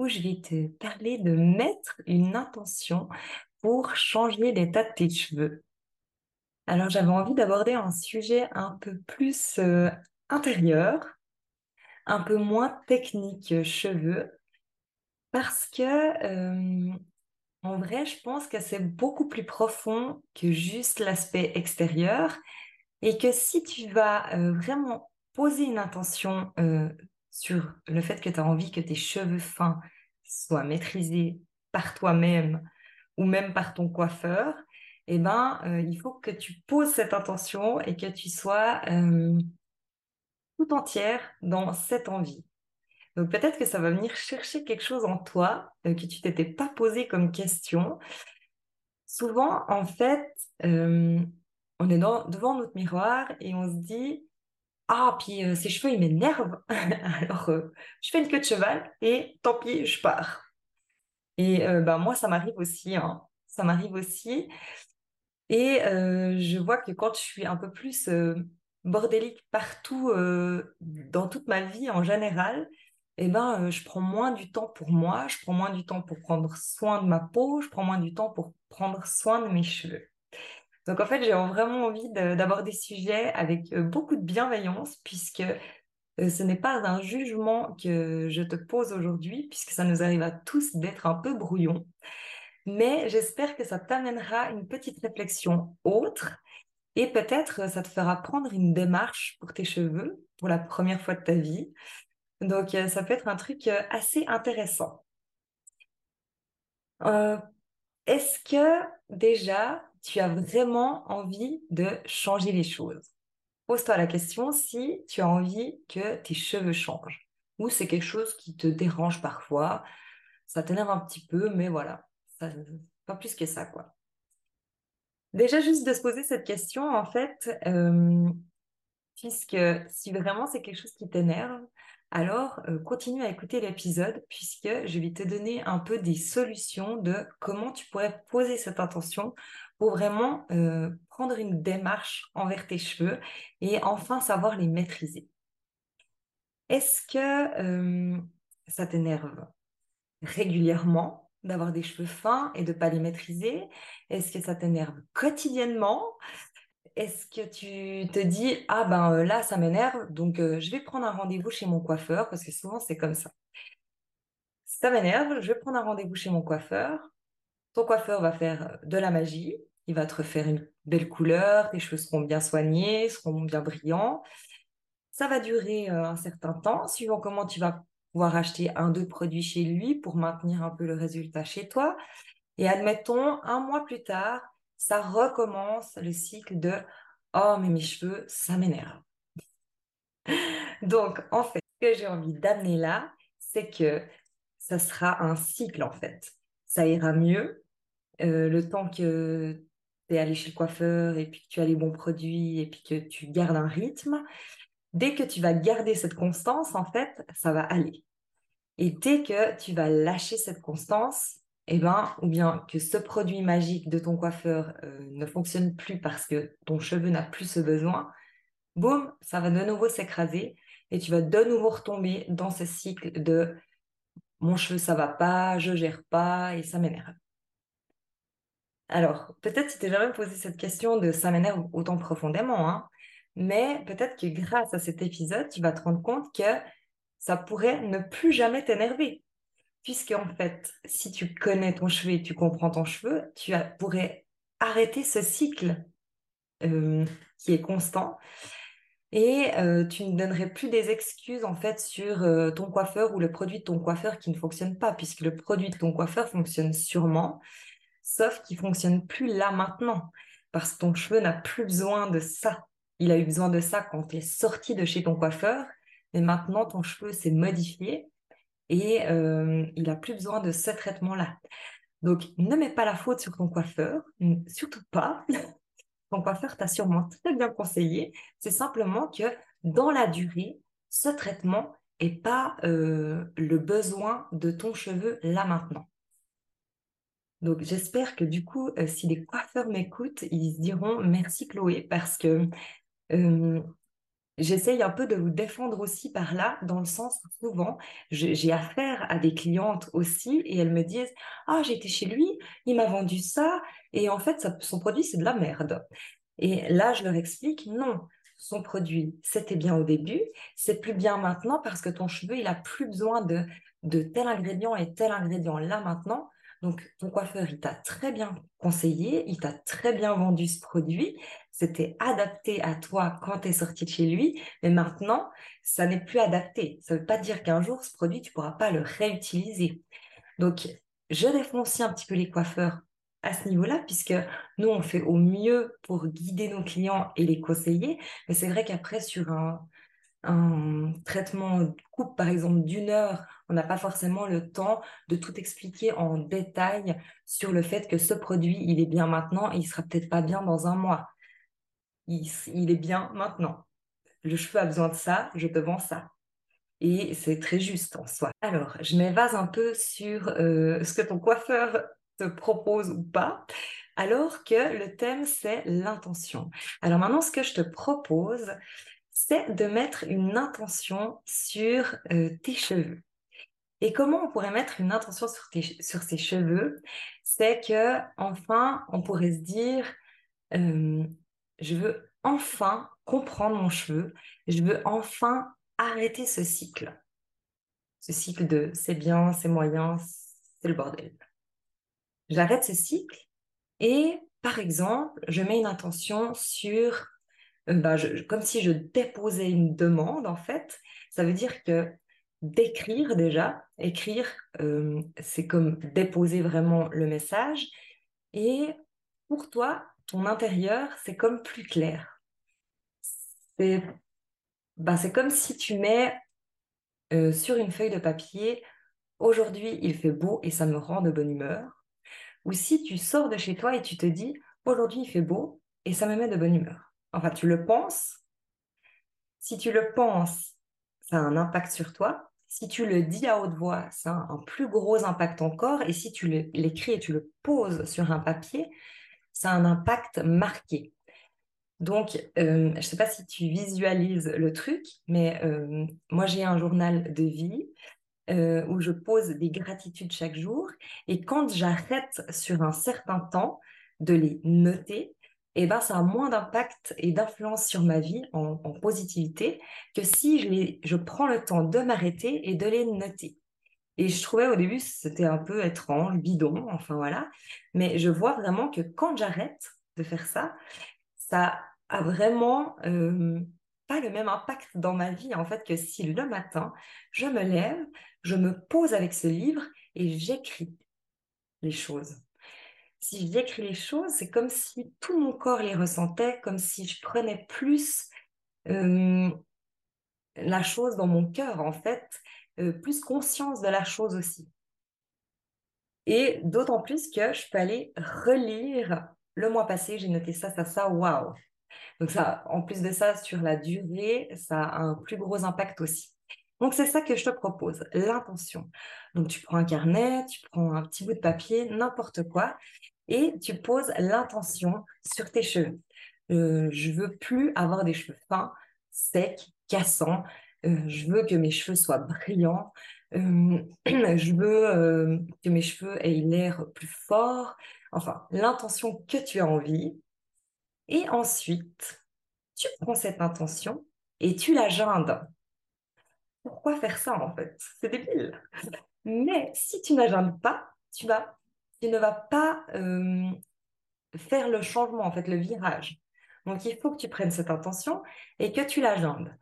où je vais te parler de mettre une intention pour changer l'état de tes cheveux. Alors j'avais envie d'aborder un sujet un peu plus euh, intérieur, un peu moins technique cheveux, parce que euh, en vrai je pense que c'est beaucoup plus profond que juste l'aspect extérieur et que si tu vas euh, vraiment poser une intention euh, sur le fait que tu as envie que tes cheveux fins soient maîtrisés par toi-même ou même par ton coiffeur, eh ben, euh, il faut que tu poses cette intention et que tu sois euh, tout entière dans cette envie. Donc peut-être que ça va venir chercher quelque chose en toi que tu t'étais pas posé comme question. Souvent, en fait, on est devant notre miroir et on se dit ah, puis euh, ses cheveux, ils m'énervent. Alors, euh, je fais une queue de cheval et tant pis, je pars. Et euh, ben, moi, ça m'arrive aussi. Hein. Ça m'arrive aussi. Et je vois que quand je suis un peu plus bordélique partout, dans toute ma vie en général, eh ben, je prends moins du temps pour moi, je prends moins du temps pour prendre soin de ma peau, je prends moins du temps pour prendre soin de mes cheveux. Donc en fait, j'ai vraiment envie d'aborder des sujets avec euh, beaucoup de bienveillance, puisque euh, ce n'est pas un jugement que je te pose aujourd'hui, puisque ça nous arrive à tous d'être un peu brouillons. Mais j'espère que ça t'amènera une petite réflexion autre et peut-être euh, ça te fera prendre une démarche pour tes cheveux pour la première fois de ta vie. Donc ça peut être un truc assez intéressant. Est-ce que déjà tu as vraiment envie de changer les choses. Pose-toi la question si tu as envie que tes cheveux changent ou c'est quelque chose qui te dérange parfois, ça t'énerve un petit peu, mais voilà, pas plus que ça, quoi. Déjà, juste de se poser cette question, en fait, euh, puisque si vraiment c'est quelque chose qui t'énerve, alors euh, continue à écouter l'épisode puisque je vais te donner un peu des solutions de comment tu pourrais poser cette intention pour vraiment euh, prendre une démarche envers tes cheveux et enfin savoir les maîtriser. Est-ce que euh, ça t'énerve régulièrement d'avoir des cheveux fins et de ne pas les maîtriser? Est-ce que ça t'énerve quotidiennement? Est-ce que tu te dis ah ben euh, là ça m'énerve donc je vais prendre un rendez-vous chez mon coiffeur parce que souvent c'est comme ça. Ça m'énerve, je vais prendre un rendez-vous chez mon coiffeur. Ton coiffeur va faire de la magie il va te refaire une belle couleur, tes cheveux seront bien soignés, seront bien brillants. Ça va durer euh, un certain temps, suivant comment tu vas pouvoir acheter un, deux produits chez lui pour maintenir un peu le résultat chez toi. Et admettons, un mois plus tard, ça recommence le cycle de Oh, mais mes cheveux, ça m'énerve. Donc, en fait, ce que j'ai envie d'amener là, c'est que ça sera un cycle, en fait. Ça ira mieux euh, le temps que aller chez le coiffeur et puis que tu as les bons produits et puis que tu gardes un rythme, dès que tu vas garder cette constance, en fait, ça va aller. Et dès que tu vas lâcher cette constance, eh ben, ou bien que ce produit magique de ton coiffeur euh, ne fonctionne plus parce que ton cheveu n'a plus ce besoin, boum, ça va de nouveau s'écraser et tu vas de nouveau retomber dans ce cycle de mon cheveu ça va pas, je gère pas et ça m'énerve. Alors, peut-être tu t'es jamais posé cette question de ça m'énerve autant profondément, hein, mais peut-être que grâce à cet épisode, tu vas te rendre compte que ça pourrait ne plus jamais t'énerver. puisque en fait, si tu connais ton cheveu et tu comprends ton cheveu, tu pourrais arrêter ce cycle qui est constant et tu ne donnerais plus des excuses en fait sur ton coiffeur ou le produit de ton coiffeur qui ne fonctionne pas, puisque le produit de ton coiffeur fonctionne sûrement, sauf qu'il fonctionne plus là maintenant, parce que ton cheveu n'a plus besoin de ça. Il a eu besoin de ça quand tu es sorti de chez ton coiffeur, mais maintenant ton cheveu s'est modifié et euh, il n'a plus besoin de ce traitement-là. Donc, ne mets pas la faute sur ton coiffeur, surtout pas. ton coiffeur t'a sûrement très bien conseillé. C'est simplement que dans la durée, ce traitement n'est pas euh, le besoin de ton cheveu là maintenant. Donc j'espère que du coup, euh, si les coiffeurs m'écoutent, ils diront merci Chloé parce que euh, j'essaye un peu de vous défendre aussi par là, dans le sens souvent, j'ai affaire à des clientes aussi et elles me disent Ah, j'étais chez lui, il m'a vendu ça et en fait, son produit, c'est de la merde. Et là, je leur explique Non, son produit, c'était bien au début, c'est plus bien maintenant parce que ton cheveu, il a plus besoin de, de tel ingrédient et tel ingrédient là maintenant. Donc, ton coiffeur, il t'a très bien conseillé, il t'a très bien vendu ce produit, c'était adapté à toi quand tu es sorti de chez lui, mais maintenant, ça n'est plus adapté. Ça ne veut pas dire qu'un jour, ce produit, tu ne pourras pas le réutiliser. Donc, je aussi un petit peu les coiffeurs à ce niveau-là, puisque nous, on fait au mieux pour guider nos clients et les conseiller, mais c'est vrai qu'après, sur un, un traitement de coupe, par exemple, d'une heure, on n'a pas forcément le temps de tout expliquer en détail sur le fait que ce produit, il est bien maintenant et il sera peut-être pas bien dans un mois. Il, est bien maintenant. Le cheveu a besoin de ça, je te vends ça. Et c'est très juste en soi. Alors, je m'évase un peu sur euh, ce que ton coiffeur te propose ou pas, alors que le thème, c'est l'intention. Alors maintenant, ce que je te propose, c'est de mettre une intention sur euh, tes cheveux. Et comment on pourrait mettre une intention sur, tes, sur ses cheveux? C'est que enfin, on pourrait se dire, je veux enfin comprendre mon cheveu, je veux enfin arrêter ce cycle. Ce cycle de c'est bien, c'est moyen, c'est le bordel. J'arrête ce cycle et, par exemple, je mets une intention sur euh, bah, comme si je déposais une demande, en fait. Ça veut dire que d'écrire déjà, écrire, euh, c'est comme déposer vraiment le message. Et pour toi, ton intérieur, c'est comme plus clair. C'est bah, comme si tu mets euh, sur une feuille de papier, aujourd'hui il fait beau et ça me rend de bonne humeur. Ou si tu sors de chez toi et tu te dis, aujourd'hui il fait beau et ça me met de bonne humeur. Enfin, tu le penses. Si tu le penses, ça a un impact sur toi. Si tu le dis à haute voix, ça a un plus gros impact encore. Et si tu l'écris et tu le poses sur un papier, ça a un impact marqué. Donc, euh, je ne sais pas si tu visualises le truc, mais euh, moi j'ai un journal de vie euh, où je pose des gratitudes chaque jour. Et quand j'arrête sur un certain temps de les noter, eh ben, ça a moins d'impact et d'influence sur ma vie en, positivité que si je, prends le temps de m'arrêter et de les noter. Et je trouvais au début, c'était un peu étrange, bidon, enfin voilà. Mais je vois vraiment que quand j'arrête de faire ça, ça a vraiment euh, pas le même impact dans ma vie, en fait, que si le matin, je me lève, je me pose avec ce livre et j'écris les choses si j'écris les choses, c'est comme si tout mon corps les ressentait, comme si je prenais plus euh, la chose dans mon cœur, en fait, euh, plus conscience de la chose aussi. Et d'autant plus que je peux aller relire le mois passé, j'ai noté ça, ça, ça, waouh. Donc ça, en plus de ça, sur la durée, ça a un plus gros impact aussi. Donc c'est ça que je te propose, l'intention. Donc tu prends un carnet, tu prends un petit bout de papier, n'importe quoi, et tu poses l'intention sur tes cheveux. Euh, je veux plus avoir des cheveux fins, secs, cassants. Euh, je veux que mes cheveux soient brillants. Euh, je veux euh, que mes cheveux aient l'air plus fort. Enfin, l'intention que tu as envie. Et ensuite, tu prends cette intention et tu la gindes. Pourquoi faire ça en fait? C'est débile. Mais si tu n'agendes pas, tu vas, tu ne vas pas faire le changement, en fait, le virage. Donc, il faut que tu prennes cette intention et que tu l'agendes.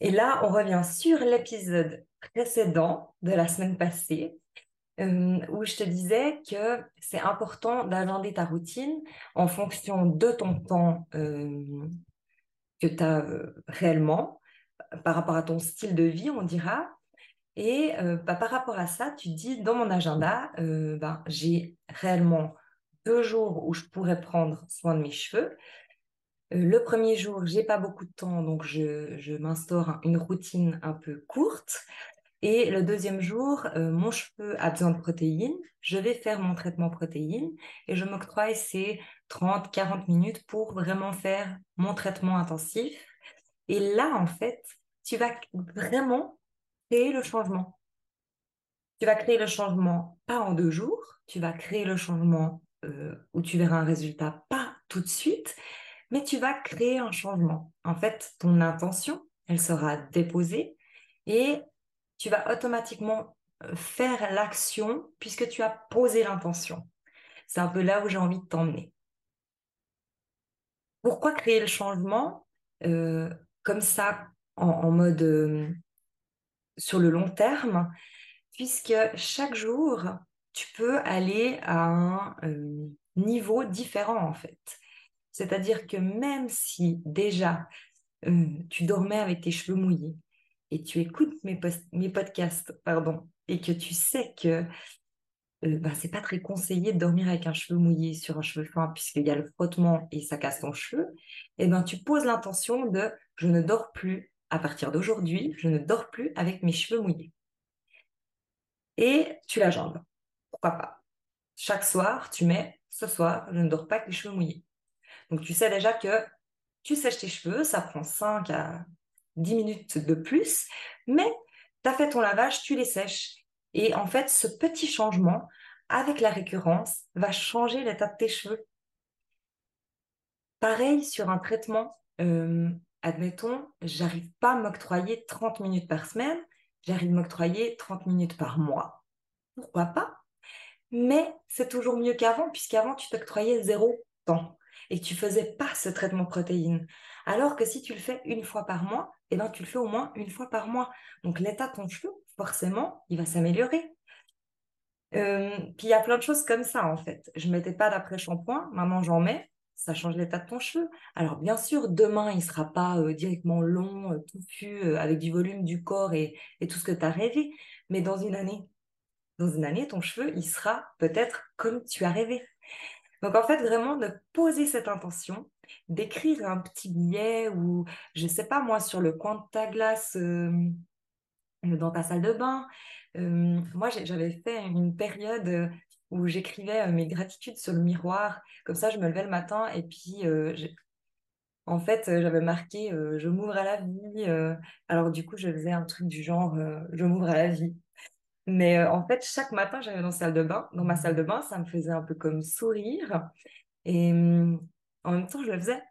Et là, on revient sur l'épisode précédent de la semaine passée, euh, où je te disais que c'est important d'agender ta routine en fonction de ton temps euh, que tu as euh, réellement, par rapport à ton style de vie, on dira. Et bah, par rapport à ça, tu dis, dans mon agenda, ben, j'ai réellement deux jours où je pourrais prendre soin de mes cheveux. le premier jour, j'ai pas beaucoup de temps, donc je, je m'instaure une routine un peu courte. Et le deuxième jour, euh, mon cheveu a besoin de protéines. Je vais faire mon traitement protéines et je m'octroie ces 30-40 minutes pour vraiment faire mon traitement intensif. Et là, en fait, tu vas vraiment créer le changement. Tu vas créer le changement pas en deux jours, tu vas créer le changement euh, où tu verras un résultat pas tout de suite, mais tu vas créer un changement. En fait, ton intention, elle sera déposée et tu vas automatiquement euh, faire l'action puisque tu as posé l'intention. C'est un peu là où j'ai envie de t'emmener. Pourquoi créer le changement? Euh, comme ça en, mode sur le long terme Puisque chaque jour, tu peux aller à un niveau différent en fait. C'est-à-dire que même si déjà tu dormais avec tes cheveux mouillés, et tu écoutes mes, podcasts, pardon, et que tu sais que euh, bah, c'est pas très conseillé de dormir avec un cheveu mouillé sur un cheveu fin puisqu'il y a le frottement et ça casse ton cheveu, et eh ben tu poses l'intention de je ne dors plus à partir d'aujourd'hui, je ne dors plus avec mes cheveux mouillés. Et tu la jambes. Pourquoi pas? Chaque soir, tu mets ce soir, je ne dors pas avec les cheveux mouillés. Donc tu sais déjà que tu sèches tes cheveux, ça prend 5 à 10 minutes de plus, mais tu as fait ton lavage, tu les sèches. Et en fait, ce petit changement, avec la récurrence, va changer l'état de tes cheveux. Pareil sur un traitement, euh, admettons, j'arrive pas à m'octroyer 30 minutes par semaine, j'arrive à m'octroyer 30 minutes par mois. Pourquoi pas? Mais c'est toujours mieux qu'avant, puisqu'avant, tu t'octroyais zéro temps et que tu faisais pas ce traitement protéines. Alors que si tu le fais une fois par mois, eh ben, tu le fais au moins une fois par mois. Donc l'état de ton cheveu, forcément, il va s'améliorer. Euh, puis il y a plein de choses comme ça en fait. Je mettais pas d'après-shampoing, maintenant j'en mets, ça change l'état de ton cheveu. Alors bien sûr, demain il ne sera pas euh, directement long, euh, touffu, avec du volume du corps et, tout ce que tu as rêvé, mais dans une année, dans une année, ton cheveu, il sera peut-être comme tu as rêvé. Donc en fait, vraiment de poser cette intention, d'écrire un petit billet ou, je ne sais pas moi, sur le coin de ta glace euh, dans ta salle de bain. Euh, moi, j'avais fait une période euh, où j'écrivais mes gratitudes sur le miroir. Comme ça, je me levais le matin et puis en fait, j'avais marqué je m'ouvre à la vie. alors du coup, je faisais un truc du genre je m'ouvre à la vie. Mais euh, en fait, chaque matin, j'allais dans, salle de bain. dans ma salle de bain, ça me faisait un peu comme sourire. Et hum, en même temps, je le faisais.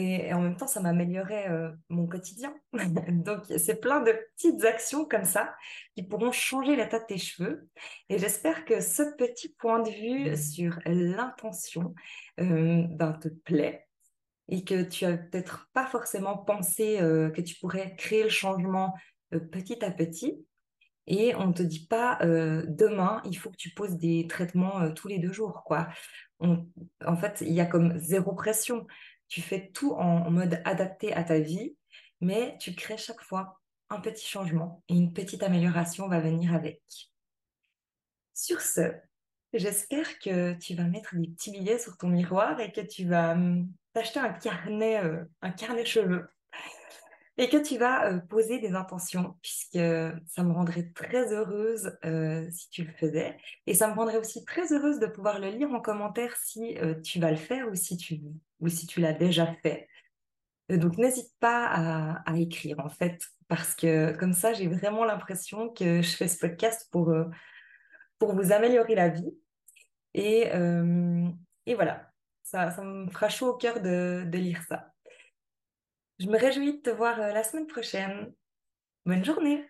Et, en même temps, ça m'améliorait euh, mon quotidien. Donc, c'est plein de petites actions comme ça qui pourront changer l'état de tes cheveux. Et j'espère que ce petit point de vue sur l'intention euh, ben, te plaît et que tu as peut-être pas forcément pensé que tu pourrais créer le changement petit à petit, et on ne te dit pas euh, demain, il faut que tu poses des traitements euh, tous les deux jours. Quoi. en fait, il y a comme zéro pression. Tu fais tout en, mode adapté à ta vie, mais tu crées chaque fois un petit changement et une petite amélioration va venir avec. Sur ce, j'espère que tu vas mettre des petits billets sur ton miroir et que tu vas hum, t'acheter un carnet, euh, un carnet cheveux et que tu vas poser des intentions, puisque ça me rendrait très heureuse si tu le faisais. Et ça me rendrait aussi très heureuse de pouvoir le lire en commentaire si tu vas le faire ou si tu, ou si tu l'as déjà fait. donc n'hésite pas à, à, écrire, en fait, parce que comme ça, j'ai vraiment l'impression que je fais ce podcast pour, pour vous améliorer la vie. Et, et voilà, ça, ça me fera chaud au cœur de, de lire ça. Je me réjouis de te voir euh, la semaine prochaine. Bonne journée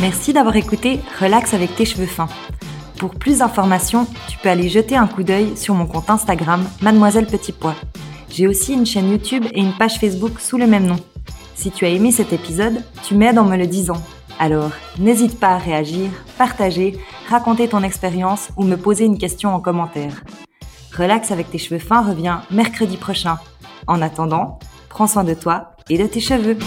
Merci d'avoir écouté Relax avec tes cheveux fins. Pour plus d'informations, tu peux aller jeter un coup d'œil sur mon compte Instagram Mademoiselle Petit Pois. J'ai aussi une chaîne YouTube et une page Facebook sous le même nom. Si tu as aimé cet épisode, tu m'aides en me le disant. Alors, n'hésite pas à réagir, partager, raconter ton expérience ou me poser une question en commentaire. Relax avec tes cheveux fins revient mercredi prochain. En attendant, prends soin de toi et de tes cheveux.